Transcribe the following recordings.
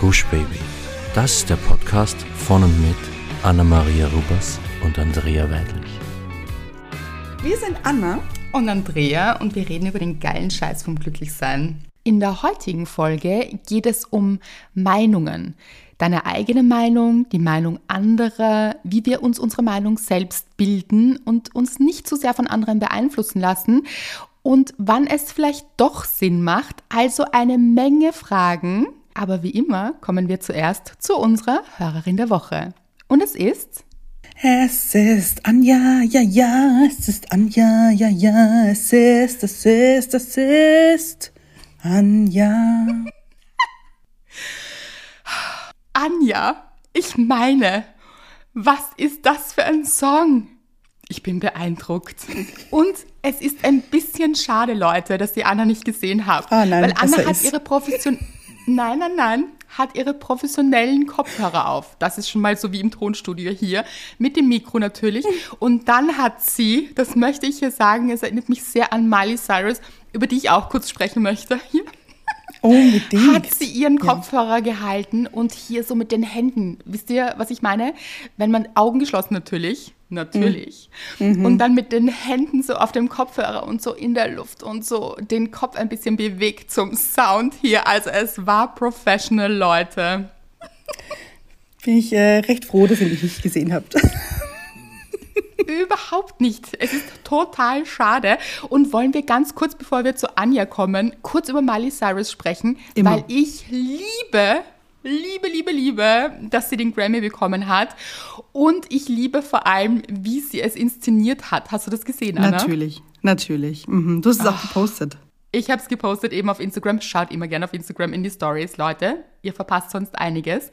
Gush Baby. Das ist der Podcast von und mit Anna-Maria Rubers und Andrea Weidlich. Wir sind Anna und Andrea und wir reden über den geilen Scheiß vom Glücklichsein. In der heutigen Folge geht es um Meinungen. Deine eigene Meinung, die Meinung anderer, wie wir uns unsere Meinung selbst bilden und uns nicht zu sehr von anderen beeinflussen lassen und wann es vielleicht doch Sinn macht. Also eine Menge Fragen. Aber wie immer kommen wir zuerst zu unserer Hörerin der Woche. Und es ist es ist Anja, ja, ja, es ist Anja, ja, ja, es ist, es ist, es ist Anja. Anja, ich meine, was ist das für ein Song? Ich bin beeindruckt. Und es ist ein bisschen schade, Leute, dass ihr Anna nicht gesehen habt. Ah, nein, weil Anna hat ihre Profession. Nein, nein, nein hat ihre professionellen Kopfhörer auf. Das ist schon mal so wie im Tonstudio hier, mit dem Mikro natürlich. Und dann hat sie, das möchte ich hier sagen, es erinnert mich sehr an Miley Cyrus, über die ich auch kurz sprechen möchte. Hier. Unbedingt. Hat sie ihren Kopfhörer ja. gehalten und hier so mit den Händen. Wisst ihr, was ich meine? Wenn man Augen geschlossen natürlich, natürlich. Mhm. Und dann mit den Händen so auf dem Kopfhörer und so in der Luft und so den Kopf ein bisschen bewegt zum Sound hier. Also es war professional, Leute. Bin ich äh, recht froh, dass ihr mich nicht gesehen habt. Überhaupt nicht. Es ist total schade. Und wollen wir ganz kurz, bevor wir zu Anja kommen, kurz über Miley Cyrus sprechen, Immer. weil ich liebe liebe, liebe, liebe, dass sie den Grammy bekommen hat. Und ich liebe vor allem, wie sie es inszeniert hat. Hast du das gesehen, Anna? Natürlich, natürlich. Mhm. Du hast es auch gepostet. Ich habe es gepostet eben auf Instagram. Schaut immer gerne auf Instagram in die Stories, Leute. Ihr verpasst sonst einiges.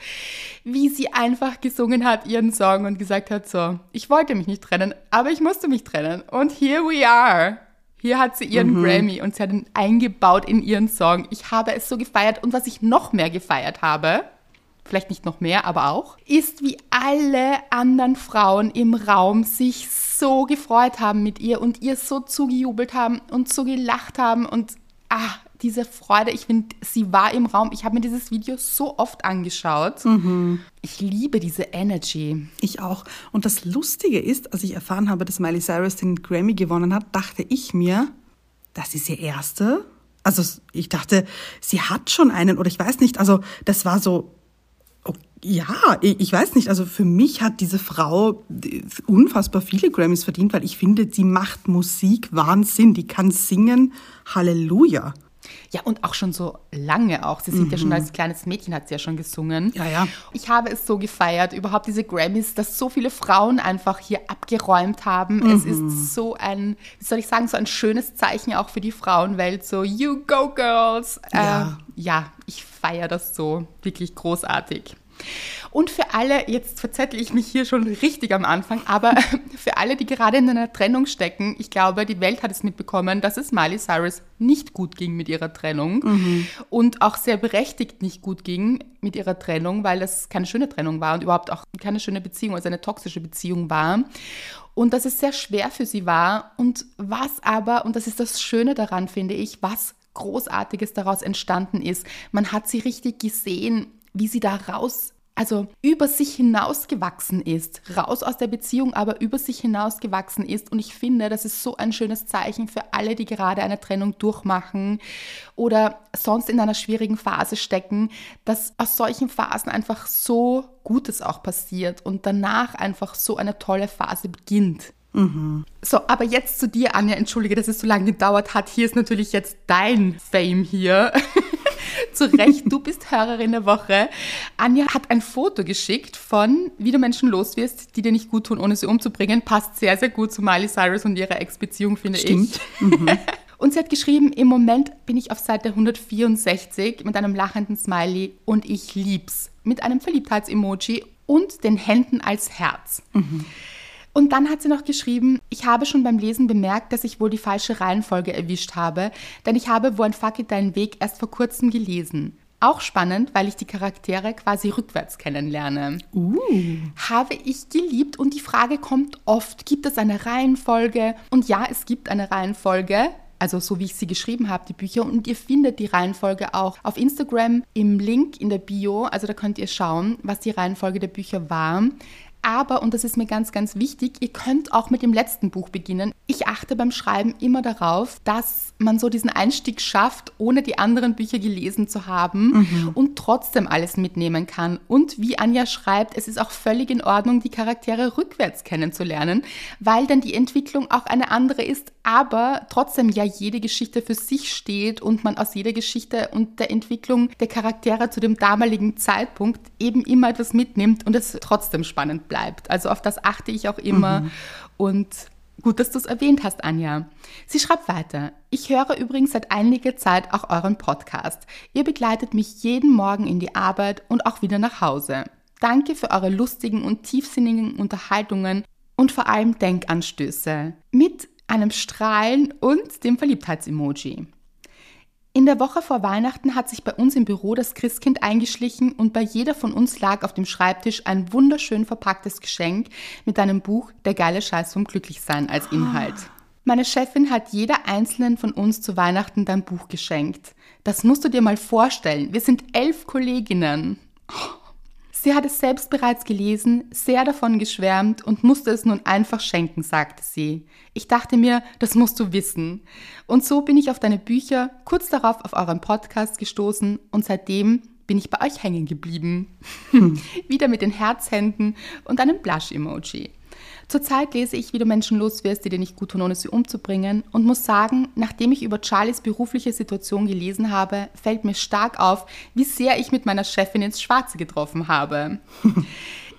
Wie sie einfach gesungen hat, ihren Song und gesagt hat, so, ich wollte mich nicht trennen, aber ich musste mich trennen. Und here we are. Hier hat sie ihren mhm. Grammy und sie hat ihn eingebaut in ihren Song. Ich habe es so gefeiert und was ich noch mehr gefeiert habe, vielleicht nicht noch mehr, aber auch, ist, wie alle anderen Frauen im Raum sich so gefreut haben mit ihr und ihr so zugejubelt haben und so gelacht haben und ah, diese Freude, ich finde, sie war im Raum. Ich habe mir dieses Video so oft angeschaut. Mhm. Ich liebe diese Energy. Ich auch. Und das Lustige ist, als ich erfahren habe, dass Miley Cyrus den Grammy gewonnen hat, dachte ich mir, das ist ihr erste. Also ich dachte, sie hat schon einen oder ich weiß nicht. Also das war so ja, ich weiß nicht. Also für mich hat diese Frau unfassbar viele Grammys verdient, weil ich finde, sie macht Musik Wahnsinn. Die kann singen. Halleluja. Ja, und auch schon so lange auch. Sie singt mhm. ja schon mhm. als kleines Mädchen, hat sie ja schon gesungen. Ja, ja. Ich habe es so gefeiert, überhaupt diese Grammys, dass so viele Frauen einfach hier abgeräumt haben. Mhm. Es ist mhm. so ein, wie soll ich sagen, so ein schönes Zeichen auch für die Frauenwelt. So, you go girls. Ja, äh, ja ich feiere das so. Wirklich großartig. Und für alle, jetzt verzettel ich mich hier schon richtig am Anfang, aber für alle, die gerade in einer Trennung stecken, ich glaube, die Welt hat es mitbekommen, dass es Miley Cyrus nicht gut ging mit ihrer Trennung mhm. und auch sehr berechtigt nicht gut ging mit ihrer Trennung, weil das keine schöne Trennung war und überhaupt auch keine schöne Beziehung, also eine toxische Beziehung war. Und dass es sehr schwer für sie war und was aber, und das ist das Schöne daran, finde ich, was Großartiges daraus entstanden ist. Man hat sie richtig gesehen, wie sie da raus also über sich hinausgewachsen ist, raus aus der Beziehung, aber über sich hinausgewachsen ist. Und ich finde, das ist so ein schönes Zeichen für alle, die gerade eine Trennung durchmachen oder sonst in einer schwierigen Phase stecken, dass aus solchen Phasen einfach so Gutes auch passiert und danach einfach so eine tolle Phase beginnt. Mhm. So, aber jetzt zu dir, Anja. Entschuldige, dass es so lange gedauert hat. Hier ist natürlich jetzt dein Fame hier. Zu Recht, du bist Hörerin der Woche. Anja hat ein Foto geschickt von, wie du Menschen loswirst, die dir nicht gut tun, ohne sie umzubringen. Passt sehr, sehr gut zu Miley Cyrus und ihrer Ex-Beziehung, finde Stimmt. ich. Mhm. Und sie hat geschrieben, im Moment bin ich auf Seite 164 mit einem lachenden Smiley und ich lieb's. Mit einem Verliebtheits-Emoji und den Händen als Herz. Mhm. Und dann hat sie noch geschrieben, ich habe schon beim Lesen bemerkt, dass ich wohl die falsche Reihenfolge erwischt habe, denn ich habe Wo ein Fuck it deinen Weg erst vor kurzem gelesen. Auch spannend, weil ich die Charaktere quasi rückwärts kennenlerne. Uh. Habe ich geliebt und die Frage kommt oft, gibt es eine Reihenfolge? Und ja, es gibt eine Reihenfolge. also so wie ich sie geschrieben habe, die Bücher. Und ihr findet die Reihenfolge auch auf Instagram im Link in der Bio. Also da könnt ihr schauen, was die Reihenfolge der Bücher war. Aber, und das ist mir ganz, ganz wichtig, ihr könnt auch mit dem letzten Buch beginnen. Ich achte beim Schreiben immer darauf, dass man so diesen Einstieg schafft, ohne die anderen Bücher gelesen zu haben mhm. und trotzdem alles mitnehmen kann. Und wie Anja schreibt, es ist auch völlig in Ordnung, die Charaktere rückwärts kennenzulernen, weil dann die Entwicklung auch eine andere ist, aber trotzdem ja jede Geschichte für sich steht und man aus jeder Geschichte und der Entwicklung der Charaktere zu dem damaligen Zeitpunkt eben immer etwas mitnimmt und es trotzdem spannend bleibt. Also auf das achte ich auch immer mhm. und Gut, dass du es erwähnt hast, Anja. Sie schreibt weiter. Ich höre übrigens seit einiger Zeit auch euren Podcast. Ihr begleitet mich jeden Morgen in die Arbeit und auch wieder nach Hause. Danke für eure lustigen und tiefsinnigen Unterhaltungen und vor allem Denkanstöße. Mit einem Strahlen und dem Verliebtheitsemoji. In der Woche vor Weihnachten hat sich bei uns im Büro das Christkind eingeschlichen und bei jeder von uns lag auf dem Schreibtisch ein wunderschön verpacktes Geschenk mit einem Buch Der geile Scheiß vom Glücklichsein als Inhalt. Meine Chefin hat jeder einzelnen von uns zu Weihnachten dein Buch geschenkt. Das musst du dir mal vorstellen. Wir sind elf Kolleginnen. Sie hat es selbst bereits gelesen, sehr davon geschwärmt und musste es nun einfach schenken, sagte sie. Ich dachte mir, das musst du wissen. Und so bin ich auf deine Bücher, kurz darauf auf euren Podcast gestoßen und seitdem bin ich bei euch hängen geblieben. Hm. Wieder mit den Herzhänden und einem Blush-Emoji. Zurzeit lese ich, wie du Menschen loswirst, die dir nicht gut tun, ohne sie umzubringen. Und muss sagen, nachdem ich über Charlies berufliche Situation gelesen habe, fällt mir stark auf, wie sehr ich mit meiner Chefin ins Schwarze getroffen habe.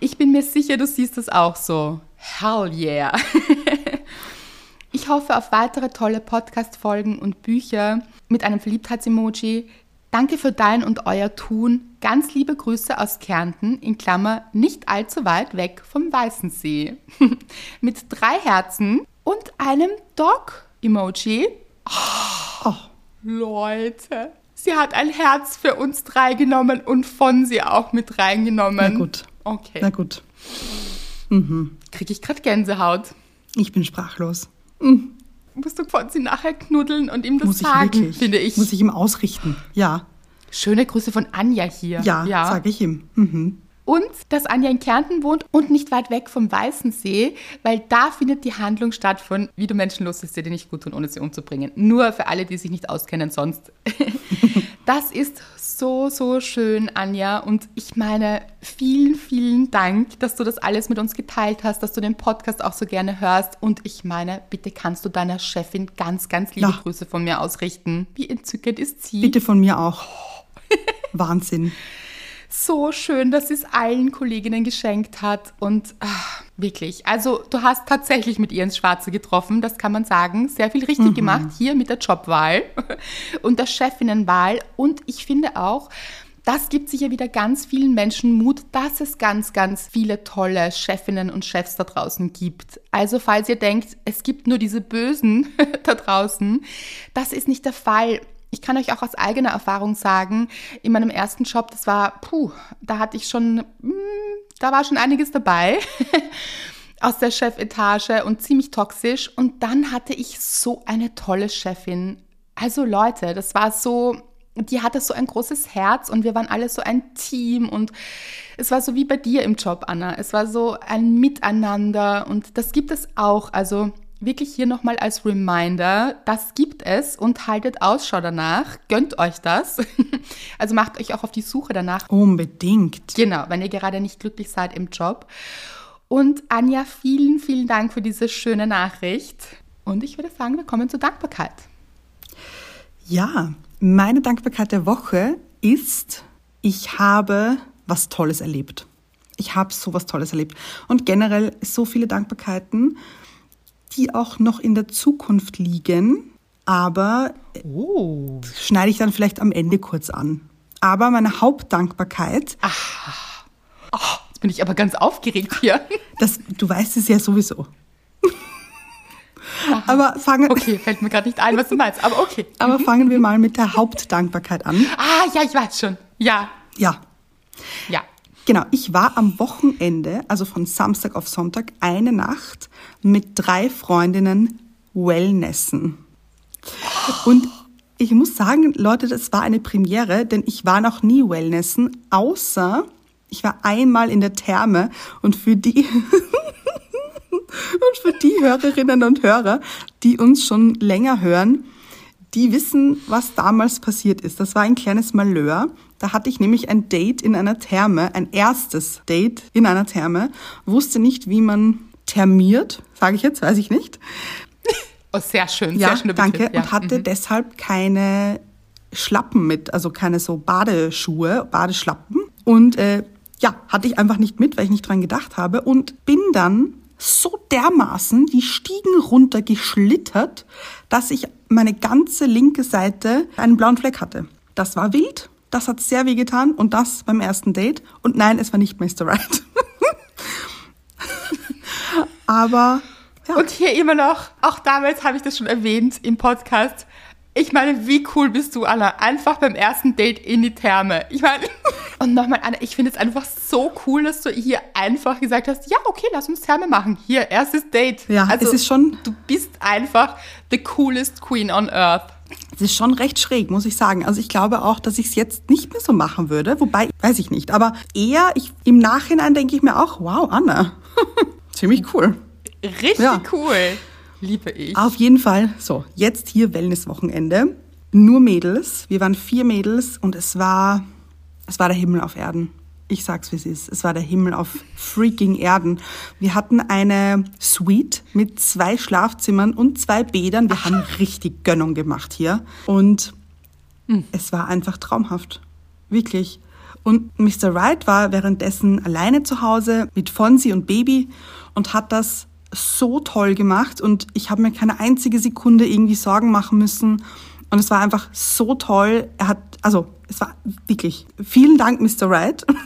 ich bin mir sicher, du siehst das auch so. Hell yeah. ich hoffe auf weitere tolle Podcast-Folgen und Bücher mit einem Verliebtheits-Emoji, Danke für dein und euer Tun. Ganz liebe Grüße aus Kärnten, in Klammer nicht allzu weit weg vom Weißen See. Mit drei Herzen und einem Dog-Emoji. Oh, Leute, sie hat ein Herz für uns drei genommen und von sie auch mit reingenommen. Na gut. Okay. Na gut. Mhm. Kriege ich gerade Gänsehaut. Ich bin sprachlos. Mhm musst du Fonzi nachher knuddeln und ihm das Muss sagen, wirklich. finde ich. Muss ich ihm ausrichten, ja. Schöne Grüße von Anja hier. Ja, ja. sage ich ihm. Mhm. Und dass Anja in Kärnten wohnt und nicht weit weg vom Weißen See, weil da findet die Handlung statt von, wie du Menschen loslässt, die dir nicht gut tun, ohne sie umzubringen. Nur für alle, die sich nicht auskennen sonst. das ist so, so schön, Anja. Und ich meine, vielen, vielen Dank, dass du das alles mit uns geteilt hast, dass du den Podcast auch so gerne hörst. Und ich meine, bitte kannst du deiner Chefin ganz, ganz liebe ja. Grüße von mir ausrichten. Wie entzückend ist sie? Bitte von mir auch. Wahnsinn so schön, dass sie es allen Kolleginnen geschenkt hat. Und ach, wirklich, also du hast tatsächlich mit ihr ins Schwarze getroffen, das kann man sagen. Sehr viel richtig mhm. gemacht hier mit der Jobwahl und der Chefinnenwahl. Und ich finde auch, das gibt sicher wieder ganz vielen Menschen Mut, dass es ganz, ganz viele tolle Chefinnen und Chefs da draußen gibt. Also falls ihr denkt, es gibt nur diese Bösen da draußen, das ist nicht der Fall ich kann euch auch aus eigener Erfahrung sagen, in meinem ersten Job, das war, puh, da hatte ich schon, hm, da war schon einiges dabei aus der Chefetage und ziemlich toxisch. Und dann hatte ich so eine tolle Chefin. Also Leute, das war so, die hatte so ein großes Herz und wir waren alle so ein Team und es war so wie bei dir im Job, Anna. Es war so ein Miteinander und das gibt es auch. Also wirklich hier nochmal als Reminder, das gibt es und haltet Ausschau danach, gönnt euch das. Also macht euch auch auf die Suche danach. Unbedingt. Genau, wenn ihr gerade nicht glücklich seid im Job. Und Anja, vielen, vielen Dank für diese schöne Nachricht. Und ich würde sagen, wir kommen zur Dankbarkeit. Ja, meine Dankbarkeit der Woche ist, ich habe was Tolles erlebt. Ich habe so was Tolles erlebt. Und generell so viele Dankbarkeiten die auch noch in der Zukunft liegen, aber oh. schneide ich dann vielleicht am Ende kurz an. Aber meine Hauptdankbarkeit. Ach, oh, jetzt bin ich aber ganz aufgeregt hier. Das, du weißt es ja sowieso. Aha. Aber fangen. Okay, fällt mir gerade nicht ein, was du meinst, aber okay. Aber mhm. fangen wir mal mit der Hauptdankbarkeit an. Ah, ja, ich weiß schon. Ja. Ja. Ja. Genau, ich war am Wochenende, also von Samstag auf Sonntag, eine Nacht mit drei Freundinnen Wellnessen. Und ich muss sagen, Leute, das war eine Premiere, denn ich war noch nie Wellnessen, außer ich war einmal in der Therme und für die und für die Hörerinnen und Hörer, die uns schon länger hören, die wissen, was damals passiert ist. Das war ein kleines Malheur. Da hatte ich nämlich ein Date in einer Therme, ein erstes Date in einer Therme, wusste nicht, wie man thermiert, sage ich jetzt, weiß ich nicht. Oh, sehr schön, Ja, sehr schöner danke. Ja. Und hatte Mhm. deshalb keine Schlappen mit, also keine so Badeschuhe, Badeschlappen. Und äh, ja, hatte ich einfach nicht mit, weil ich nicht dran gedacht habe. Und bin dann so dermaßen die Stiegen runter geschlittert, dass ich meine ganze linke Seite einen blauen Fleck hatte. Das war wild, das hat sehr weh getan und das beim ersten Date. Und nein, es war nicht Mr. Right. Aber ja. Und hier immer noch, auch damals habe ich das schon erwähnt im Podcast. Ich meine, wie cool bist du, Anna? Einfach beim ersten Date in die Therme. Ich meine, und nochmal, Anna, ich finde es einfach so cool, dass du hier einfach gesagt hast, ja, okay, lass uns Therme machen. Hier, erstes Date. Ja, also, es ist schon- Du bist einfach the coolest queen on earth. Es ist schon recht schräg, muss ich sagen. Also ich glaube auch, dass ich es jetzt nicht mehr so machen würde. Wobei, weiß ich nicht. Aber eher, ich, im Nachhinein denke ich mir auch, wow, Anna, ziemlich cool. Richtig Ja. cool. Liebe ich. Auf jeden Fall. So, jetzt hier Wellnesswochenende. Nur Mädels. Wir waren vier Mädels und es war, es war der Himmel auf Erden. Ich sag's, wie es ist. Es war der Himmel auf freaking Erden. Wir hatten eine Suite mit zwei Schlafzimmern und zwei Bädern. Wir haben richtig Gönnung gemacht hier. Und es war einfach traumhaft. Wirklich. Und Mr. Wright war währenddessen alleine zu Hause mit Fonzie und Baby und hat das so toll gemacht und ich habe mir keine einzige Sekunde irgendwie Sorgen machen müssen. Und es war einfach so toll. Er hat, also es war wirklich, vielen Dank, Mr. Wright.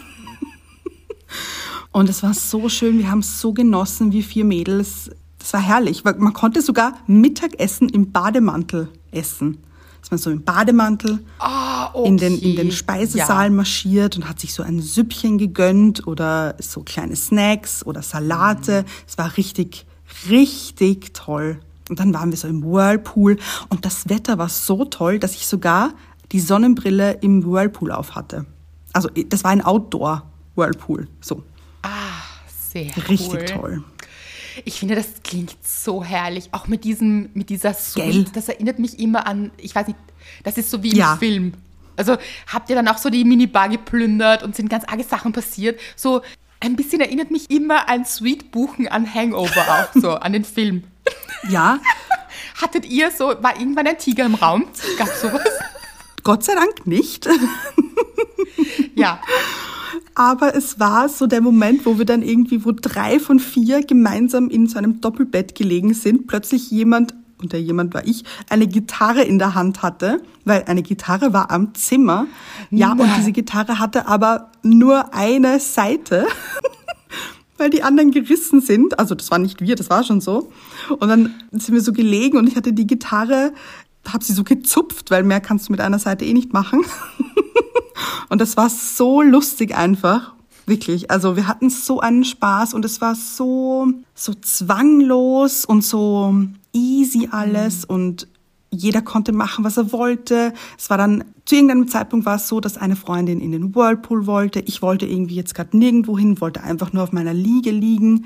Und es war so schön, wir haben es so genossen, wie vier Mädels. Das war herrlich. Man konnte sogar Mittagessen im Bademantel essen. Ist man so im Bademantel Ah, in, den, in okay. den Speisesaal marschiert und hat sich so ein Süppchen gegönnt oder so kleine Snacks oder Salate. Es war richtig, richtig toll. Und dann waren wir so im Whirlpool und das Wetter war so toll, dass ich sogar die Sonnenbrille im Whirlpool auf hatte. Also das war ein Outdoor-Whirlpool. So, Sehr richtig cool. toll. Ich finde, das klingt so herrlich. Auch mit diesem, mit dieser? Suite. Das erinnert mich immer an, ich weiß nicht, das ist so wie im Ja. Film. Also habt ihr dann auch so die Minibar geplündert und sind ganz arge Sachen passiert? So ein bisschen erinnert mich immer ein Suite buchen an Hangover auch so, an den Film. Ja, Hattet ihr so, war irgendwann ein Tiger im Raum? Gab sowas? Gott sei Dank nicht. Ja. Aber es war so der Moment, wo wir dann irgendwie, wo drei von vier gemeinsam in so einem Doppelbett gelegen sind, plötzlich jemand, und der jemand war ich, eine Gitarre in der Hand hatte, weil eine Gitarre war am Zimmer. Ja, und Nein. diese Gitarre hatte aber nur eine Seite. weil die anderen gerissen sind. Also das war nicht wir, das war schon so. Und dann sind wir so gelegen und ich hatte die Gitarre, habe sie so gezupft, weil mehr kannst du mit einer Seite eh nicht machen. Und das war so lustig einfach. Wirklich. Also wir hatten so einen Spaß und es war so, so zwanglos und so easy alles und jeder konnte machen, was er wollte. Es war dann, zu irgendeinem Zeitpunkt war es so, dass eine Freundin in den Whirlpool wollte. Ich wollte irgendwie jetzt gerade nirgendwo hin, wollte einfach nur auf meiner Liege liegen.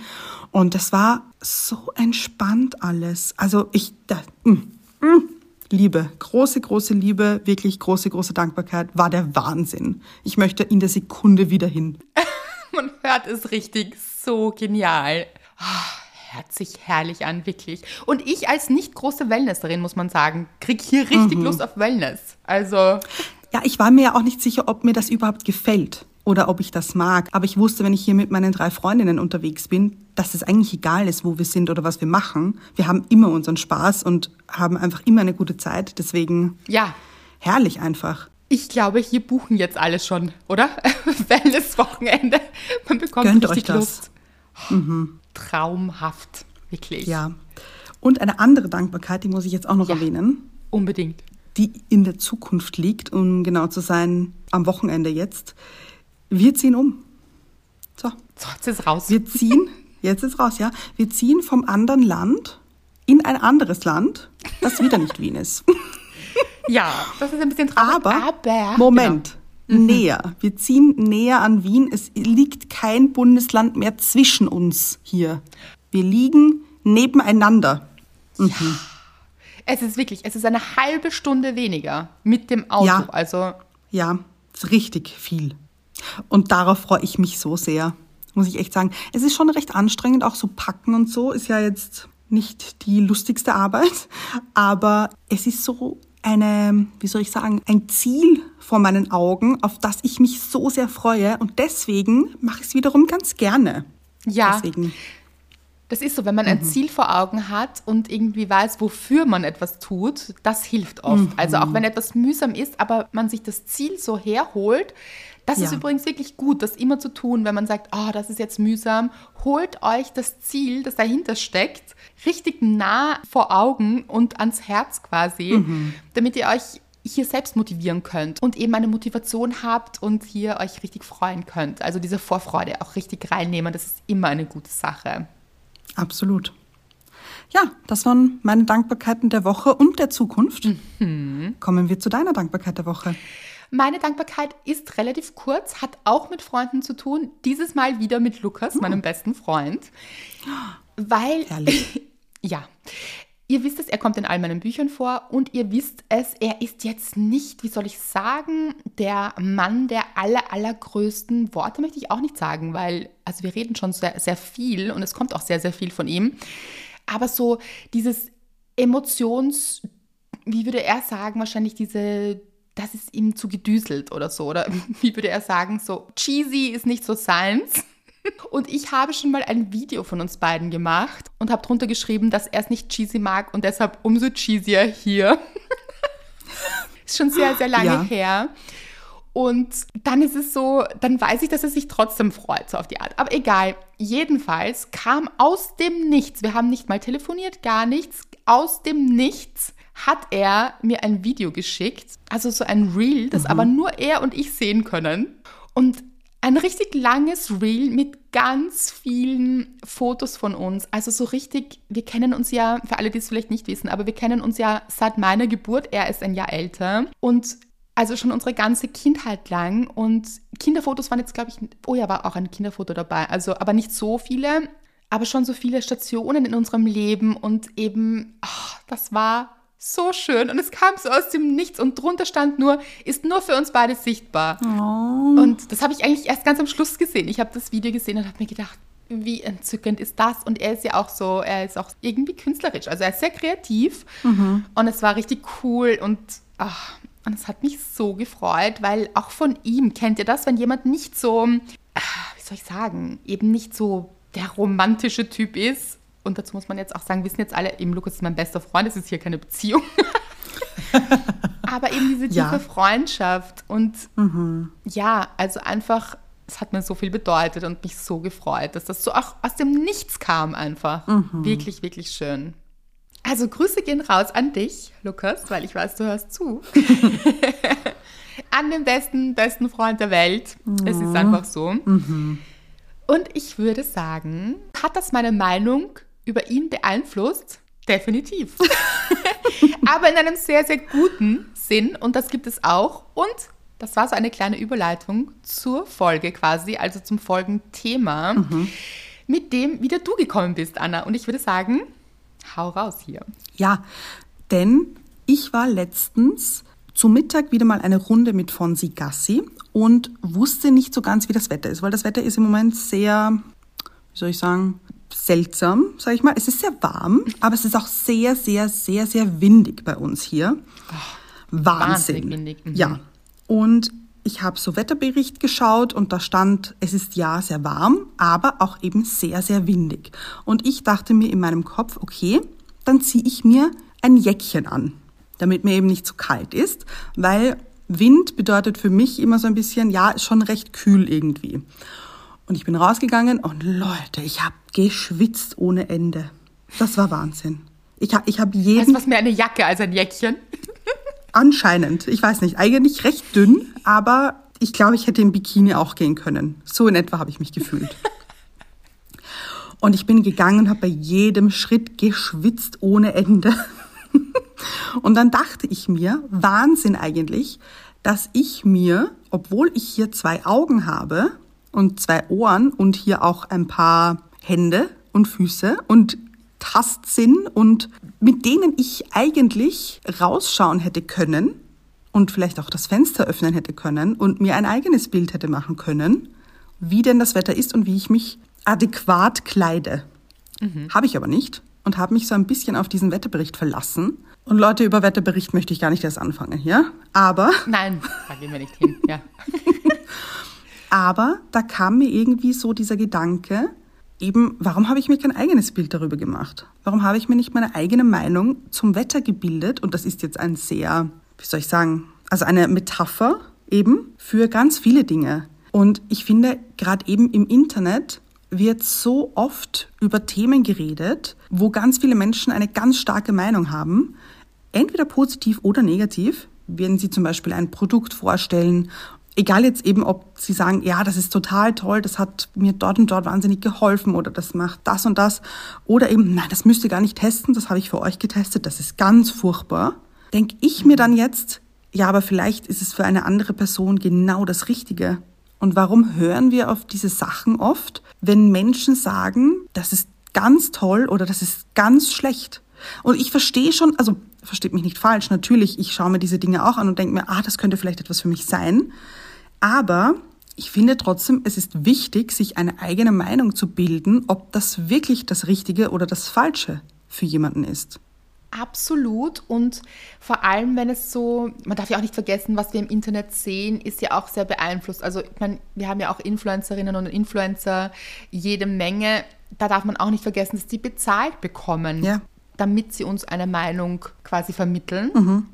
Und das war so entspannt alles. Also ich, da, mm, mm, Liebe, große, große Liebe, wirklich große, große Dankbarkeit, war der Wahnsinn. Ich möchte in der Sekunde wieder hin. Man hört es richtig so genial. Ah, Hört sich herrlich an, wirklich. Und ich als nicht große Wellnesserin, muss man sagen, krieg hier richtig Lust auf Wellness. Also, Ja, ich war mir ja auch nicht sicher, ob mir das überhaupt gefällt oder ob ich das mag. Aber ich wusste, wenn ich hier mit meinen drei Freundinnen unterwegs bin, dass es eigentlich egal ist, wo wir sind oder was wir machen. Wir haben immer unseren Spaß und haben einfach immer eine gute Zeit. Deswegen ja, herrlich einfach. ich glaube, hier buchen jetzt alle schon, oder? Wellness-Wochenende. Man bekommt Gönnt richtig euch das. Lust. Traumhaft, wirklich. Ja. Und eine andere Dankbarkeit, die muss ich jetzt auch noch Ja. erwähnen. Unbedingt. die in der Zukunft liegt, um genau zu sein, am Wochenende jetzt. Wir ziehen um. So, So, jetzt ist raus. wir ziehen, jetzt ist raus, ja. Wir ziehen vom anderen Land in ein anderes Land, das wieder nicht Wien ist. Ja, das ist ein bisschen traurig. Aber, aber Moment, genau. näher. Wir ziehen näher an Wien. Es liegt kein Bundesland mehr zwischen uns hier. Wir liegen nebeneinander. Es ist wirklich, es ist eine halbe Stunde weniger mit dem Auto. Ja. Also Ja, ist richtig viel. Und darauf freue ich mich so sehr, muss ich echt sagen. Es ist schon recht anstrengend, auch so packen und so ist ja jetzt nicht die lustigste Arbeit, aber es ist so eine, wie soll ich sagen, ein Ziel vor meinen Augen, auf das ich mich so sehr freue und deswegen mache ich es wiederum ganz gerne. ja, Deswegen. das ist so, wenn man ein Ziel vor Augen hat und irgendwie weiß, wofür man etwas tut, das hilft oft. Also auch wenn etwas mühsam ist, aber man sich das Ziel so herholt, das ist Ja. übrigens wirklich gut, das immer zu tun, wenn man sagt, oh, das ist jetzt mühsam, holt euch das Ziel, das dahinter steckt, richtig nah vor Augen und ans Herz quasi, damit ihr euch hier selbst motivieren könnt und eben eine Motivation habt und hier euch richtig freuen könnt. Also diese Vorfreude auch richtig reinnehmen, das ist immer eine gute Sache. Absolut. Ja, das waren meine Dankbarkeiten der Woche und der Zukunft. Kommen wir zu deiner Dankbarkeit der Woche. Meine Dankbarkeit ist relativ kurz, hat auch mit Freunden zu tun. Dieses Mal wieder mit Lukas, meinem besten Freund. Weil, ja, ihr wisst es, er kommt in all meinen Büchern vor und ihr wisst es, er ist jetzt nicht, wie soll ich sagen, der Mann der aller, allergrößten Worte, möchte ich auch nicht sagen, weil, also wir reden schon sehr, sehr viel und es kommt auch sehr, sehr viel von ihm. Aber so dieses Emotions, wie würde er sagen, wahrscheinlich diese, das ist ihm zu gedüselt oder so. Oder wie würde er sagen, so cheesy ist nicht so seins. Und ich habe schon mal ein Video von uns beiden gemacht und habe drunter geschrieben, dass er es nicht cheesy mag und deshalb umso cheesier hier. ist schon sehr, sehr lange Ja. her. Und dann ist es so, dann weiß ich, dass er sich trotzdem freut, so auf die Art. Aber egal. Jedenfalls kam aus dem Nichts, wir haben nicht mal telefoniert, gar nichts, aus dem Nichts hat er mir ein Video geschickt, also so ein Reel, das aber nur er und ich sehen können. Und ein richtig langes Reel mit ganz vielen Fotos von uns. Also so richtig, wir kennen uns ja, für alle, die es vielleicht nicht wissen, aber wir kennen uns ja seit meiner Geburt. Er ist ein Jahr älter. Und also schon unsere ganze Kindheit lang. Und Kinderfotos waren jetzt, glaube ich, oh ja, war auch ein Kinderfoto dabei. Also, aber nicht so viele, aber schon so viele Stationen in unserem Leben. Und eben, ach, das war so schön. Und es kam so aus dem Nichts. Und drunter stand nur, ist nur für uns beide sichtbar. Und das habe ich eigentlich erst ganz am Schluss gesehen. Ich habe das Video gesehen und habe mir gedacht, wie entzückend ist das? Und er ist ja auch so, er ist auch irgendwie künstlerisch. Also er ist sehr kreativ. Und es war richtig cool und, ach, und es hat mich so gefreut, weil auch von ihm, kennt ihr das, wenn jemand nicht so, ah, wie soll ich sagen, eben nicht so der romantische Typ ist. Und dazu muss man jetzt auch sagen, wissen jetzt alle, eben Lukas ist mein bester Freund, es ist hier keine Beziehung. Aber eben diese tiefe Ja. Freundschaft und ja, also einfach, es hat mir so viel bedeutet und mich so gefreut, dass das so auch aus dem Nichts kam einfach. Wirklich, wirklich schön. Also Grüße gehen raus an dich, Lukas, weil ich weiß, du hörst zu. an den besten, besten Freund der Welt. Es ist einfach so. Und ich würde sagen, hat das meine Meinung über ihn beeinflusst? Definitiv. Aber in einem sehr, sehr guten Sinn und das gibt es auch. Und das war so eine kleine Überleitung zur Folge quasi, also zum Folgenthema, mit dem wieder du gekommen bist, Anna. Und ich würde sagen, hau raus hier. Ja, denn ich war letztens zu Mittag wieder mal eine Runde mit Fonsi Gassi und wusste nicht so ganz, wie das Wetter ist, weil das Wetter ist im Moment sehr, wie soll ich sagen, seltsam, sage ich mal. Es ist sehr warm, aber es ist auch sehr, sehr, sehr, sehr windig bei uns hier. Wahnsinn. wahnsinnig windig, mhm. Ja. Und ich habe so Wetterbericht geschaut und da stand, es ist ja sehr warm, aber auch eben sehr, sehr windig. Und ich dachte mir in meinem Kopf, okay, dann ziehe ich mir ein Jäckchen an, damit mir eben nicht zu kalt ist, weil Wind bedeutet für mich immer so ein bisschen, ja, ist schon recht kühl irgendwie. Und ich bin rausgegangen und Leute, ich habe geschwitzt ohne Ende. Das war Wahnsinn. Ich habe ich hab jeden Weißt du, was mehr eine Jacke als ein Jäckchen? Anscheinend. Ich weiß nicht. Eigentlich recht dünn, aber ich glaube, ich hätte im Bikini auch gehen können. So in etwa habe ich mich gefühlt. Und ich bin gegangen und habe bei jedem Schritt geschwitzt ohne Ende. Und dann dachte ich mir, Wahnsinn eigentlich, dass ich mir, obwohl ich hier zwei Augen habe und zwei Ohren und hier auch ein paar Hände und Füße und Tastsinn und mit denen ich eigentlich rausschauen hätte können und vielleicht auch das Fenster öffnen hätte können und mir ein eigenes Bild hätte machen können, wie denn das Wetter ist und wie ich mich adäquat kleide. Mhm. Habe ich aber nicht und habe mich so ein bisschen auf diesen Wetterbericht verlassen. Und Leute, über Wetterbericht möchte ich gar nicht erst anfangen, ja? Aber. Nein, da gehen wir nicht hin, ja. aber da kam mir irgendwie so dieser Gedanke, eben, warum habe ich mir kein eigenes Bild darüber gemacht? Warum habe ich mir nicht meine eigene Meinung zum Wetter gebildet? Und das ist jetzt ein sehr, wie soll ich sagen, also eine Metapher eben für ganz viele Dinge. Und ich finde, gerade eben im Internet wird so oft über Themen geredet, wo ganz viele Menschen eine ganz starke Meinung haben, entweder positiv oder negativ, wenn sie zum Beispiel ein Produkt vorstellen egal jetzt eben, ob sie sagen, ja, das ist total toll, das hat mir dort und dort wahnsinnig geholfen oder das macht das und das oder eben, nein, das müsst ihr gar nicht testen, das habe ich für euch getestet, das ist ganz furchtbar, denke ich mir dann jetzt, ja, aber vielleicht ist es für eine andere Person genau das Richtige. Und warum hören wir auf diese Sachen oft, wenn Menschen sagen, das ist ganz toll oder das ist ganz schlecht? Und ich verstehe schon, also versteht mich nicht falsch, natürlich, ich schaue mir diese Dinge auch an und denke mir, ah, das könnte vielleicht etwas für mich sein. Aber ich finde trotzdem, es ist wichtig, sich eine eigene Meinung zu bilden, ob das wirklich das Richtige oder das Falsche für jemanden ist. Absolut und vor allem, wenn es so, man darf ja auch nicht vergessen, was wir im Internet sehen, ist ja auch sehr beeinflusst. Also ich meine, wir haben ja auch Influencerinnen und Influencer jede Menge. Da darf man auch nicht vergessen, dass die bezahlt bekommen, ja. damit sie uns eine Meinung quasi vermitteln. Mhm.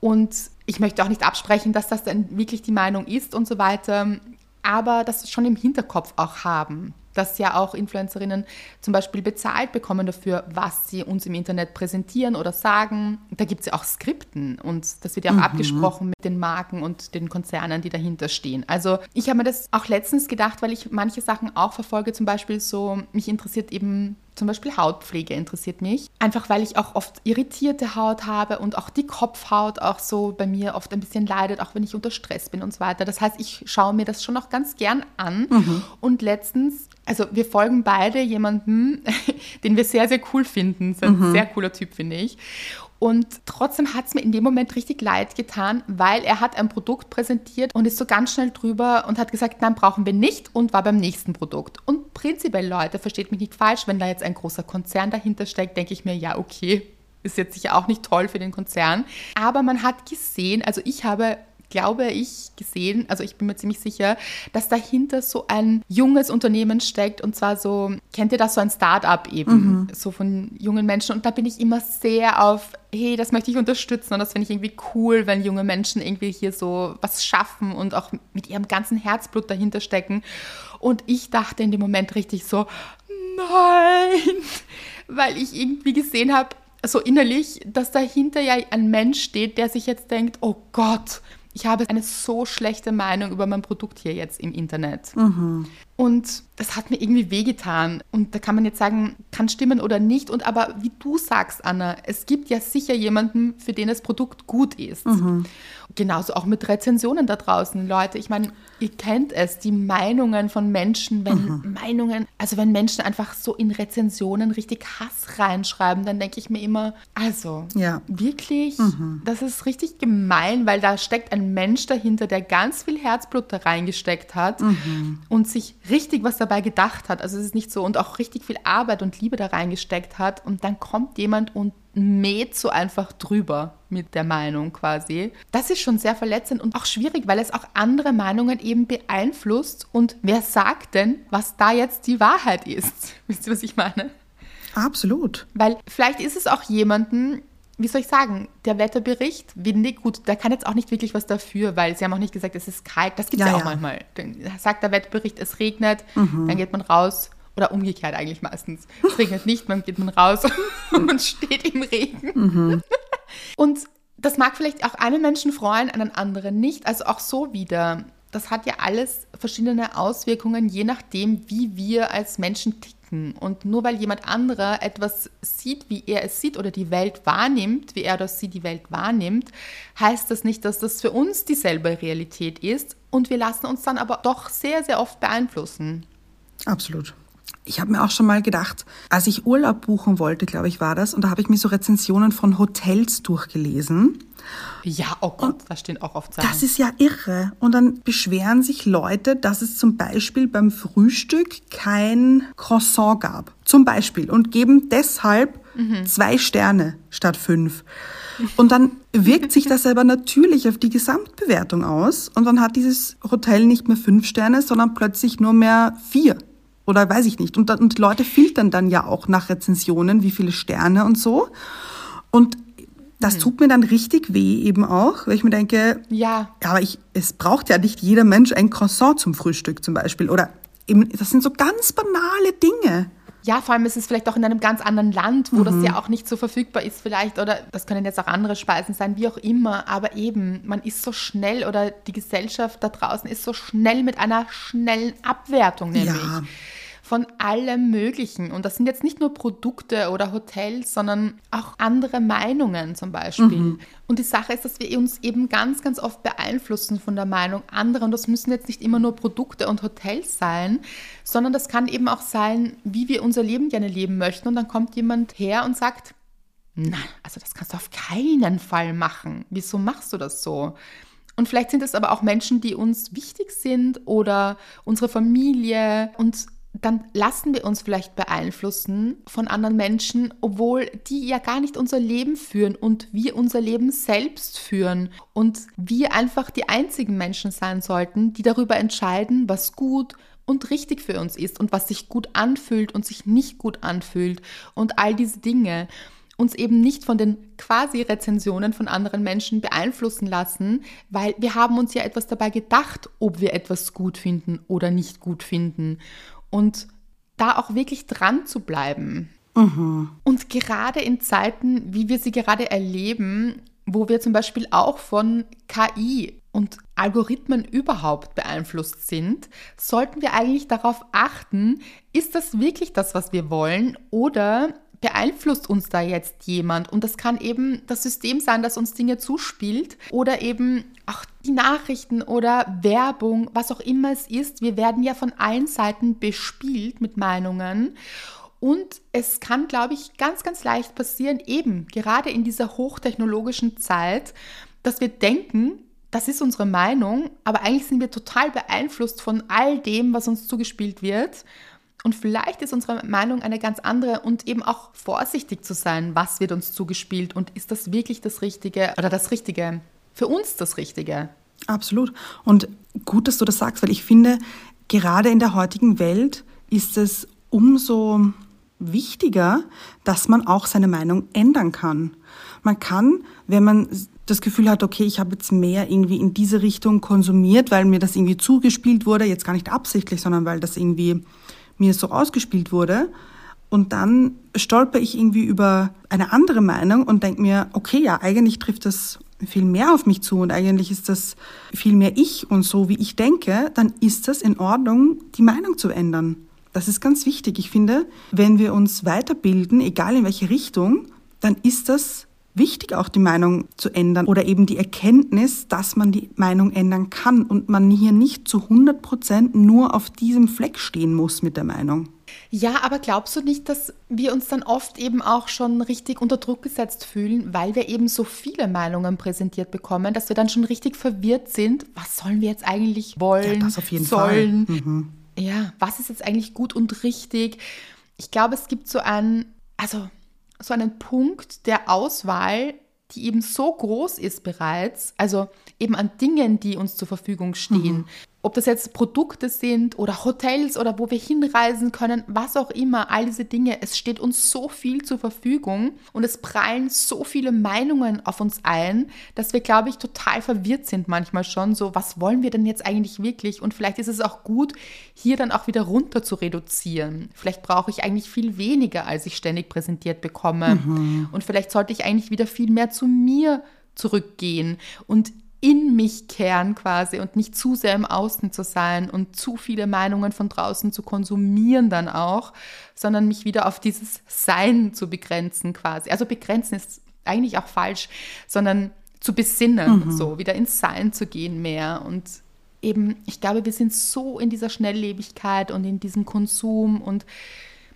Und ich möchte auch nicht absprechen, dass das dann wirklich die Meinung ist und so weiter, aber das schon im Hinterkopf auch haben dass ja auch Influencerinnen zum Beispiel bezahlt bekommen dafür, was sie uns im Internet präsentieren oder sagen. Da gibt es ja auch Skripten und das wird ja auch mhm. abgesprochen mit den Marken und den Konzernen, die dahinter stehen. Also ich habe mir das auch letztens gedacht, weil ich manche Sachen auch verfolge, zum Beispiel so, mich interessiert eben zum Beispiel Hautpflege interessiert mich. Einfach weil ich auch oft irritierte Haut habe und auch die Kopfhaut auch so bei mir oft ein bisschen leidet, auch wenn ich unter Stress bin und so weiter. Das heißt, ich schaue mir das schon auch ganz gern an. Mhm. Und letztens, also wir folgen beide jemandem, den wir sehr, sehr cool finden. Das ist ein mhm. sehr cooler Typ, finde ich. Und trotzdem hat es mir in dem Moment richtig leid getan, weil er hat ein Produkt präsentiert und ist so ganz schnell drüber und hat gesagt, nein, brauchen wir nicht und war beim nächsten Produkt. Und prinzipiell, Leute, versteht mich nicht falsch, wenn da jetzt ein großer Konzern dahinter steckt, denke ich mir, ja, okay, ist jetzt sicher auch nicht toll für den Konzern. Aber man hat gesehen, also ich habe glaube ich, gesehen, also ich bin mir ziemlich sicher, dass dahinter so ein junges Unternehmen steckt und zwar so, kennt ihr das, so ein Start-up eben, mhm. so von jungen Menschen und da bin ich immer sehr auf, hey, das möchte ich unterstützen und das finde ich irgendwie cool, wenn junge Menschen irgendwie hier so was schaffen und auch mit ihrem ganzen Herzblut dahinter stecken und ich dachte in dem Moment richtig so, nein, weil ich irgendwie gesehen habe, so innerlich, dass dahinter ja ein Mensch steht, der sich jetzt denkt, oh Gott, ich habe eine so schlechte Meinung über mein Produkt hier jetzt im Internet. Mhm. Und das hat mir irgendwie wehgetan. Und da kann man jetzt sagen, kann stimmen oder nicht. Und aber wie du sagst, Anna, es gibt ja sicher jemanden, für den das Produkt gut ist. Mhm. Genauso auch mit Rezensionen da draußen, Leute. Ich meine, ihr kennt es, die Meinungen von Menschen, wenn mhm. Meinungen, also wenn Menschen einfach so in Rezensionen richtig Hass reinschreiben, dann denke ich mir immer, also ja. wirklich, mhm. das ist richtig gemein, weil da steckt ein Mensch dahinter, der ganz viel Herzblut da reingesteckt hat mhm. und sich richtig was dabei gedacht hat. Also es ist nicht so und auch richtig viel Arbeit und Liebe da reingesteckt hat und dann kommt jemand und mäht so einfach drüber mit der Meinung quasi. Das ist schon sehr verletzend und auch schwierig, weil es auch andere Meinungen eben beeinflusst und wer sagt denn, was da jetzt die Wahrheit ist? Wisst ihr, was ich meine? Absolut. Weil vielleicht ist es auch jemanden, wie soll ich sagen, der Wetterbericht, windig, gut, der kann jetzt auch nicht wirklich was dafür, weil sie haben auch nicht gesagt, es ist kalt. Das gibt es ja, ja, auch ja. manchmal. Dann sagt der Wetterbericht, es regnet, mhm. dann geht man raus. Oder umgekehrt eigentlich meistens. Es regnet nicht, man geht man raus und man steht im Regen. Mhm. Und das mag vielleicht auch einen Menschen freuen, einen anderen nicht. Also auch so wieder das hat ja alles verschiedene Auswirkungen, je nachdem, wie wir als Menschen ticken. Und nur weil jemand anderer etwas sieht, wie er es sieht oder die Welt wahrnimmt, wie er oder sie die Welt wahrnimmt, heißt das nicht, dass das für uns dieselbe Realität ist. Und wir lassen uns dann aber doch sehr, sehr oft beeinflussen. Absolut. Ich habe mir auch schon mal gedacht, als ich Urlaub buchen wollte, glaube ich, war das, und da habe ich mir so Rezensionen von Hotels durchgelesen. Ja, oh Gott, da stehen auch oft Sachen. Das ist ja irre. Und dann beschweren sich Leute, dass es zum Beispiel beim Frühstück kein Croissant gab. Zum Beispiel. Und geben deshalb mhm. zwei Sterne statt fünf. Und dann wirkt sich das aber natürlich auf die Gesamtbewertung aus. Und dann hat dieses Hotel nicht mehr fünf Sterne, sondern plötzlich nur mehr vier. Oder weiß ich nicht. Und, und Leute filtern dann ja auch nach Rezensionen, wie viele Sterne und so. Und das mhm. tut mir dann richtig weh eben auch, weil ich mir denke, ja, aber ich, es braucht ja nicht jeder Mensch ein Croissant zum Frühstück zum Beispiel. Oder eben, das sind so ganz banale Dinge. Ja, vor allem ist es vielleicht auch in einem ganz anderen Land, wo mhm. das ja auch nicht so verfügbar ist vielleicht. Oder das können jetzt auch andere Speisen sein, wie auch immer. Aber eben, man ist so schnell oder die Gesellschaft da draußen ist so schnell mit einer schnellen Abwertung nämlich. Ja von allem Möglichen. Und das sind jetzt nicht nur Produkte oder Hotels, sondern auch andere Meinungen zum Beispiel. Mhm. Und die Sache ist, dass wir uns eben ganz, ganz oft beeinflussen von der Meinung anderer. Und das müssen jetzt nicht immer nur Produkte und Hotels sein, sondern das kann eben auch sein, wie wir unser Leben gerne leben möchten. Und dann kommt jemand her und sagt, Nein, also das kannst du auf keinen Fall machen. Wieso machst du das so? Und vielleicht sind es aber auch Menschen, die uns wichtig sind oder unsere Familie. Und dann lassen wir uns vielleicht beeinflussen von anderen Menschen, obwohl die ja gar nicht unser Leben führen und wir unser Leben selbst führen und wir einfach die einzigen Menschen sein sollten, die darüber entscheiden, was gut und richtig für uns ist und was sich gut anfühlt und sich nicht gut anfühlt und all diese Dinge uns eben nicht von den quasi Rezensionen von anderen Menschen beeinflussen lassen, weil wir haben uns ja etwas dabei gedacht, ob wir etwas gut finden oder nicht gut finden und da auch wirklich dran zu bleiben. Mhm. Und gerade in Zeiten, wie wir sie gerade erleben, wo wir zum Beispiel auch von KI und Algorithmen überhaupt beeinflusst sind, sollten wir eigentlich darauf achten, ist das wirklich das, was wir wollen oder beeinflusst uns da jetzt jemand? Und das kann eben das System sein, das uns Dinge zuspielt oder eben auch die Nachrichten oder Werbung, was auch immer es ist. Wir werden ja von allen Seiten bespielt mit Meinungen. Und es kann, glaube ich, ganz, ganz leicht passieren, eben gerade in dieser hochtechnologischen Zeit, dass wir denken, das ist unsere Meinung, aber eigentlich sind wir total beeinflusst von all dem, was uns zugespielt wird. Und vielleicht ist unsere Meinung eine ganz andere und eben auch vorsichtig zu sein, was wird uns zugespielt und ist das wirklich das Richtige oder das Richtige, für uns das Richtige. Absolut. Und gut, dass du das sagst, weil ich finde, gerade in der heutigen Welt ist es umso wichtiger, dass man auch seine Meinung ändern kann. Man kann, wenn man das Gefühl hat, okay, ich habe jetzt mehr irgendwie in diese Richtung konsumiert, weil mir das irgendwie zugespielt wurde, jetzt gar nicht absichtlich, sondern weil das irgendwie mir so ausgespielt wurde. Und dann stolper ich irgendwie über eine andere Meinung und denke mir, okay, ja, eigentlich trifft das viel mehr auf mich zu und eigentlich ist das viel mehr ich und so, wie ich denke, dann ist das in Ordnung, die Meinung zu ändern. Das ist ganz wichtig. Ich finde, wenn wir uns weiterbilden, egal in welche Richtung, dann ist das wichtig, auch die Meinung zu ändern oder eben die Erkenntnis, dass man die Meinung ändern kann und man hier nicht zu 100 Prozent nur auf diesem Fleck stehen muss mit der Meinung. Ja, aber glaubst du nicht, dass wir uns dann oft eben auch schon richtig unter Druck gesetzt fühlen, weil wir eben so viele Meinungen präsentiert bekommen, dass wir dann schon richtig verwirrt sind? Was sollen wir jetzt eigentlich wollen? Ja, das auf jeden sollen? Fall. Mhm. Ja, was ist jetzt eigentlich gut und richtig? Ich glaube, es gibt so ein, also so einen Punkt der Auswahl, die eben so groß ist bereits, also eben an Dingen, die uns zur Verfügung stehen. Mhm. Ob das jetzt Produkte sind oder Hotels oder wo wir hinreisen können, was auch immer, all diese Dinge, es steht uns so viel zur Verfügung und es prallen so viele Meinungen auf uns ein, dass wir, glaube ich, total verwirrt sind manchmal schon. So, was wollen wir denn jetzt eigentlich wirklich? Und vielleicht ist es auch gut, hier dann auch wieder runter zu reduzieren. Vielleicht brauche ich eigentlich viel weniger, als ich ständig präsentiert bekomme. Mhm. Und vielleicht sollte ich eigentlich wieder viel mehr zu mir zurückgehen und in mich kehren quasi und nicht zu sehr im Außen zu sein und zu viele Meinungen von draußen zu konsumieren dann auch, sondern mich wieder auf dieses Sein zu begrenzen quasi. Also begrenzen ist eigentlich auch falsch, sondern zu besinnen, mhm. so wieder ins Sein zu gehen mehr und eben, ich glaube, wir sind so in dieser Schnelllebigkeit und in diesem Konsum und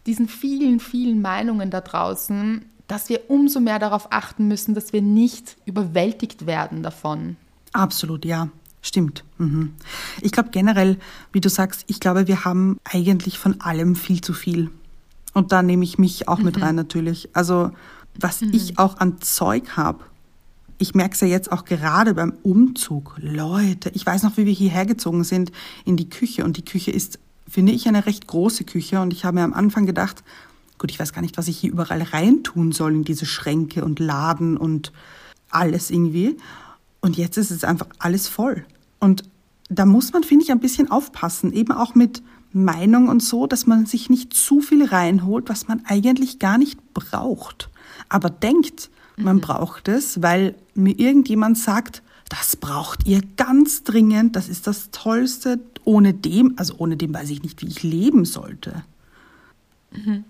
diesen vielen, vielen Meinungen da draußen, dass wir umso mehr darauf achten müssen, dass wir nicht überwältigt werden davon. Absolut, ja. Stimmt. Mhm. Ich glaube generell, wie du sagst, ich glaube, wir haben eigentlich von allem viel zu viel. Und da nehme ich mich auch mhm. mit rein natürlich. Also was mhm. ich auch an Zeug habe. Ich merke es ja jetzt auch gerade beim Umzug. Leute, ich weiß noch, wie wir hierher gezogen sind in die Küche. Und die Küche ist, finde ich, eine recht große Küche. Und ich habe mir am Anfang gedacht, gut, ich weiß gar nicht, was ich hier überall reintun soll in diese Schränke und Laden und alles irgendwie. Und jetzt ist es einfach alles voll. Und da muss man, finde ich, ein bisschen aufpassen, eben auch mit Meinung und so, dass man sich nicht zu viel reinholt, was man eigentlich gar nicht braucht. Aber denkt, man mhm. braucht es, weil mir irgendjemand sagt, das braucht ihr ganz dringend, das ist das Tollste. Ohne dem, also ohne dem weiß ich nicht, wie ich leben sollte. Mhm.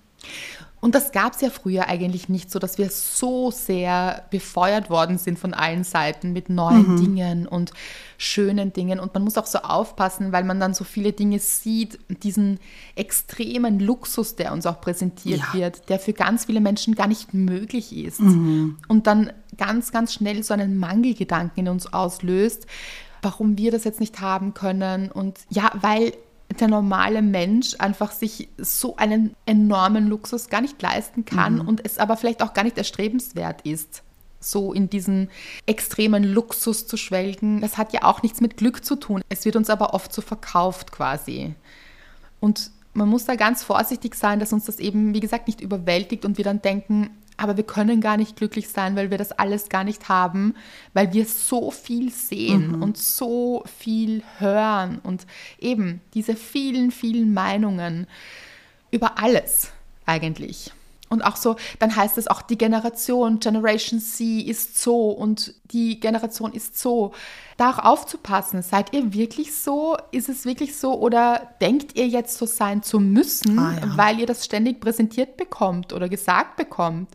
Und das gab es ja früher eigentlich nicht so, dass wir so sehr befeuert worden sind von allen Seiten mit neuen mhm. Dingen und schönen Dingen. Und man muss auch so aufpassen, weil man dann so viele Dinge sieht, diesen extremen Luxus, der uns auch präsentiert ja. wird, der für ganz viele Menschen gar nicht möglich ist. Mhm. Und dann ganz, ganz schnell so einen Mangelgedanken in uns auslöst, warum wir das jetzt nicht haben können. Und ja, weil der normale Mensch einfach sich so einen enormen Luxus gar nicht leisten kann mhm. und es aber vielleicht auch gar nicht erstrebenswert ist, so in diesen extremen Luxus zu schwelgen. Das hat ja auch nichts mit Glück zu tun. Es wird uns aber oft so verkauft quasi. Und man muss da ganz vorsichtig sein, dass uns das eben, wie gesagt, nicht überwältigt und wir dann denken, aber wir können gar nicht glücklich sein, weil wir das alles gar nicht haben, weil wir so viel sehen mhm. und so viel hören und eben diese vielen, vielen Meinungen über alles eigentlich. Und auch so, dann heißt es auch, die Generation, Generation C ist so und die Generation ist so. Da auch aufzupassen, seid ihr wirklich so? Ist es wirklich so? Oder denkt ihr jetzt so sein zu müssen, ah, ja. weil ihr das ständig präsentiert bekommt oder gesagt bekommt?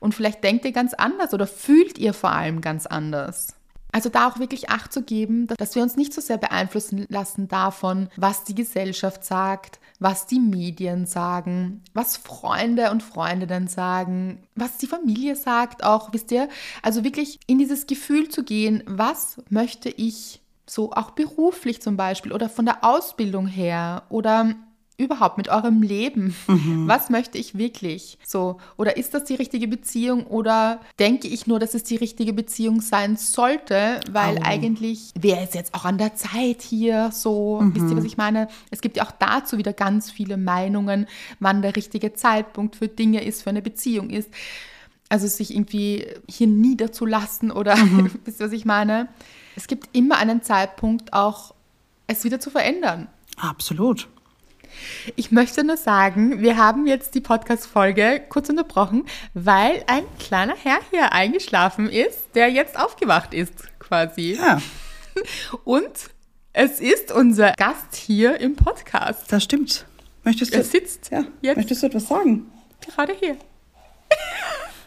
Und vielleicht denkt ihr ganz anders oder fühlt ihr vor allem ganz anders? Also da auch wirklich Acht zu geben, dass wir uns nicht so sehr beeinflussen lassen davon, was die Gesellschaft sagt, was die Medien sagen, was Freunde und Freundinnen sagen, was die Familie sagt auch, wisst ihr? Also wirklich in dieses Gefühl zu gehen, was möchte ich so auch beruflich zum Beispiel oder von der Ausbildung her oder überhaupt mit eurem Leben? Mhm. Was möchte ich wirklich? So, oder ist das die richtige Beziehung oder denke ich nur, dass es die richtige Beziehung sein sollte, weil oh. eigentlich wäre es jetzt auch an der Zeit hier so, mhm. wisst ihr, was ich meine? Es gibt ja auch dazu wieder ganz viele Meinungen, wann der richtige Zeitpunkt für Dinge ist, für eine Beziehung ist. Also sich irgendwie hier niederzulassen oder mhm. wisst ihr, was ich meine? Es gibt immer einen Zeitpunkt auch es wieder zu verändern. Absolut. Ich möchte nur sagen, wir haben jetzt die Podcast-Folge kurz unterbrochen, weil ein kleiner Herr hier eingeschlafen ist, der jetzt aufgewacht ist, quasi. Ja. Und es ist unser Gast hier im Podcast. Das stimmt. Möchtest du, er sitzt ja, jetzt möchtest du etwas sagen? Gerade hier.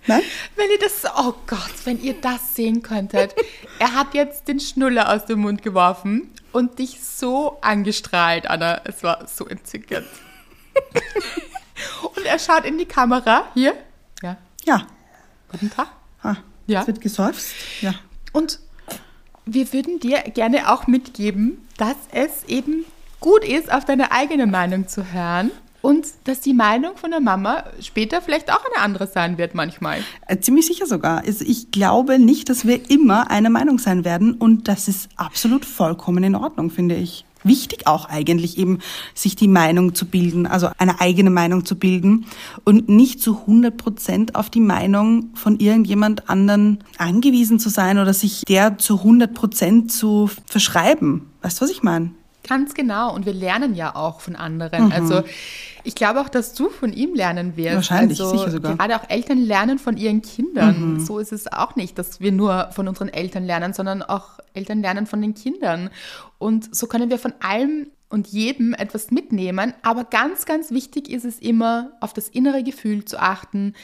Nein? Wenn ihr das, oh Gott, wenn ihr das sehen könntet. er hat jetzt den Schnuller aus dem Mund geworfen und dich so angestrahlt, Anna. Es war so entzückend. und er schaut in die Kamera. Hier. Ja. Ja. Guten Tag. Ah, ja. Es wird geseufzt. Ja. Und wir würden dir gerne auch mitgeben, dass es eben gut ist, auf deine eigene Meinung zu hören und dass die Meinung von der Mama später vielleicht auch eine andere sein wird manchmal. Äh, ziemlich sicher sogar. Also ich glaube nicht, dass wir immer eine Meinung sein werden und das ist absolut vollkommen in Ordnung, finde ich. Wichtig auch eigentlich eben, sich die Meinung zu bilden, also eine eigene Meinung zu bilden und nicht zu 100 Prozent auf die Meinung von irgendjemand anderen angewiesen zu sein oder sich der zu 100 Prozent zu verschreiben. Weißt du, was ich meine? Ganz genau. Und wir lernen ja auch von anderen. Mhm. Also ich glaube auch, dass du von ihm lernen wirst. Wahrscheinlich, also, sicher sogar. Gerade auch Eltern lernen von ihren Kindern. Mhm. So ist es auch nicht, dass wir nur von unseren Eltern lernen, sondern auch Eltern lernen von den Kindern. Und so können wir von allem und jedem etwas mitnehmen. Aber ganz, ganz wichtig ist es immer, auf das innere Gefühl zu achten.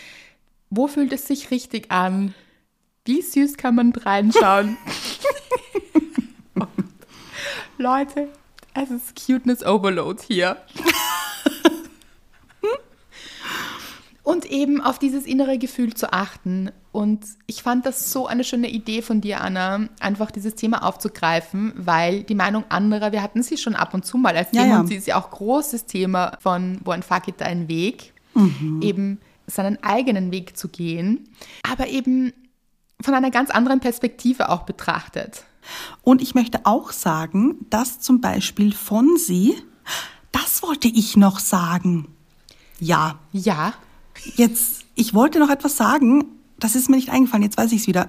Wo fühlt es sich richtig an? Wie süß kann man reinschauen? Leute, es ist Cuteness Overload hier. und eben auf dieses innere Gefühl zu achten. Und ich fand das so eine schöne Idee von dir, Anna, einfach dieses Thema aufzugreifen, weil die Meinung anderer, wir hatten sie schon ab und zu mal als Thema ja, und sie ist ja auch großes Thema von Wo ein Fuck it dein Weg, mhm. eben seinen eigenen Weg zu gehen, aber eben von einer ganz anderen Perspektive auch betrachtet. Und ich möchte auch sagen, dass zum Beispiel von sie, das wollte ich noch sagen. Ja. Ja. Jetzt, ich wollte noch etwas sagen, das ist mir nicht eingefallen, jetzt weiß ich es wieder.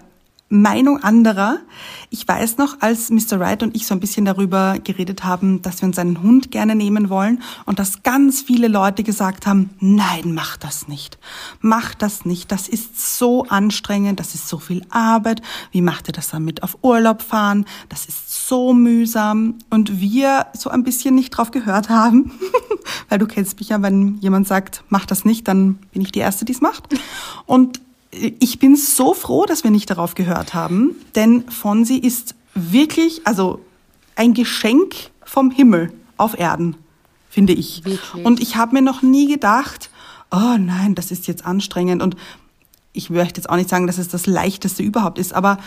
Meinung anderer. Ich weiß noch, als Mr. Wright und ich so ein bisschen darüber geredet haben, dass wir uns einen Hund gerne nehmen wollen und dass ganz viele Leute gesagt haben, nein, mach das nicht. Mach das nicht. Das ist so anstrengend. Das ist so viel Arbeit. Wie macht ihr das dann mit auf Urlaub fahren? Das ist so mühsam. Und wir so ein bisschen nicht drauf gehört haben, weil du kennst mich ja, wenn jemand sagt, mach das nicht, dann bin ich die Erste, die es macht. Und ich bin so froh, dass wir nicht darauf gehört haben, denn Fonsi ist wirklich, also ein Geschenk vom Himmel auf Erden, finde ich. Wirklich? Und ich habe mir noch nie gedacht, oh nein, das ist jetzt anstrengend und ich möchte jetzt auch nicht sagen, dass es das leichteste überhaupt ist, aber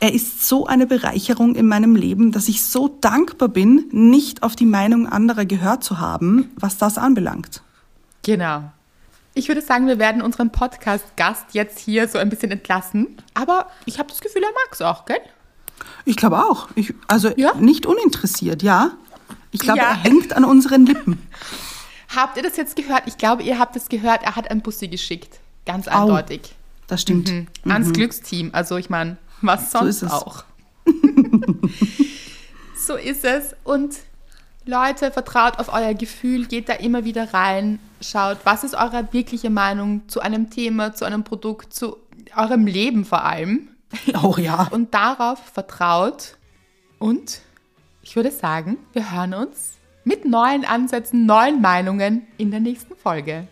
er ist so eine Bereicherung in meinem Leben, dass ich so dankbar bin, nicht auf die Meinung anderer gehört zu haben, was das anbelangt. Genau. Ich würde sagen, wir werden unseren Podcast-Gast jetzt hier so ein bisschen entlassen. Aber ich habe das Gefühl, er mag es auch, gell? Ich glaube auch. Ich, also ja? nicht uninteressiert, ja. Ich glaube, ja. er hängt an unseren Lippen. Habt ihr das jetzt gehört? Ich glaube, ihr habt es gehört. Er hat ein Bussi geschickt. Ganz eindeutig. Oh, das stimmt. Mhm. Ans mhm. Glücksteam. Also ich meine, was sonst so auch. so ist es. Und Leute, vertraut auf euer Gefühl, geht da immer wieder rein, schaut, was ist eure wirkliche Meinung zu einem Thema, zu einem Produkt, zu eurem Leben vor allem. Oh ja. Und darauf vertraut. Und ich würde sagen, wir hören uns mit neuen Ansätzen, neuen Meinungen in der nächsten Folge.